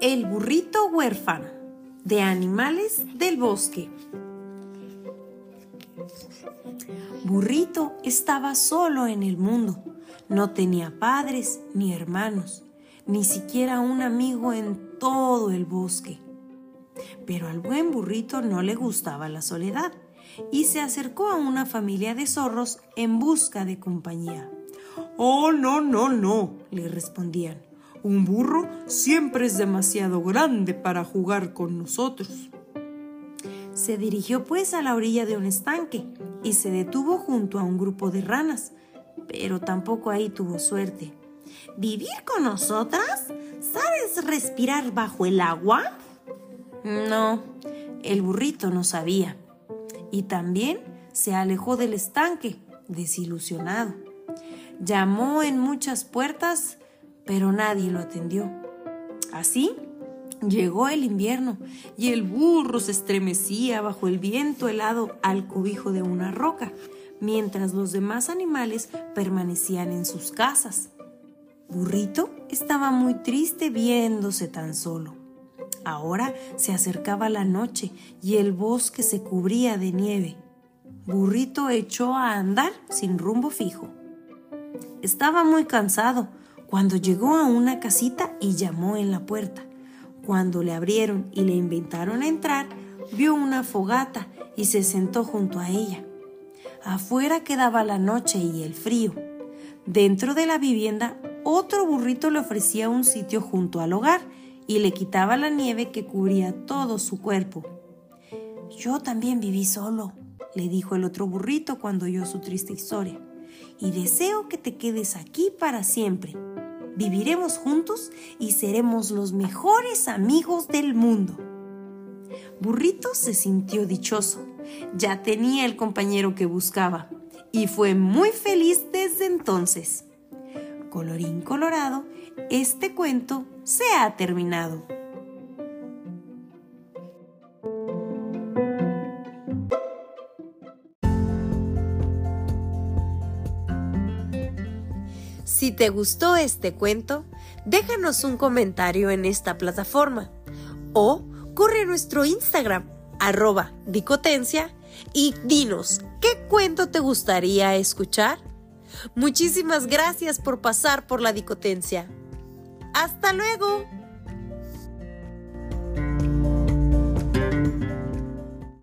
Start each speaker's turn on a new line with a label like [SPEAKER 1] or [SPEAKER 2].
[SPEAKER 1] El burrito huérfano de animales del bosque. Burrito estaba solo en el mundo. No tenía padres ni hermanos, ni siquiera un amigo en todo el bosque. Pero al buen burrito no le gustaba la soledad y se acercó a una familia de zorros en busca de compañía.
[SPEAKER 2] Oh, no, no, no, le respondían. Un burro siempre es demasiado grande para jugar con nosotros.
[SPEAKER 1] Se dirigió pues a la orilla de un estanque y se detuvo junto a un grupo de ranas, pero tampoco ahí tuvo suerte.
[SPEAKER 3] ¿Vivir con nosotras? ¿Sabes respirar bajo el agua?
[SPEAKER 1] No, el burrito no sabía. Y también se alejó del estanque, desilusionado. Llamó en muchas puertas, pero nadie lo atendió. Así llegó el invierno y el burro se estremecía bajo el viento helado al cobijo de una roca, mientras los demás animales permanecían en sus casas. Burrito estaba muy triste viéndose tan solo. Ahora se acercaba la noche y el bosque se cubría de nieve. Burrito echó a andar sin rumbo fijo. Estaba muy cansado cuando llegó a una casita y llamó en la puerta. Cuando le abrieron y le invitaron a entrar, vio una fogata y se sentó junto a ella. Afuera quedaba la noche y el frío. Dentro de la vivienda, otro burrito le ofrecía un sitio junto al hogar y le quitaba la nieve que cubría todo su cuerpo. Yo también viví solo, le dijo el otro burrito cuando oyó su triste historia, y deseo que te quedes aquí para siempre viviremos juntos y seremos los mejores amigos del mundo. Burrito se sintió dichoso, ya tenía el compañero que buscaba y fue muy feliz desde entonces. Colorín colorado, este cuento se ha terminado. Si te gustó este cuento, déjanos un comentario en esta plataforma o corre a nuestro Instagram, arroba dicotencia, y dinos qué cuento te gustaría escuchar. Muchísimas gracias por pasar por la dicotencia. ¡Hasta luego!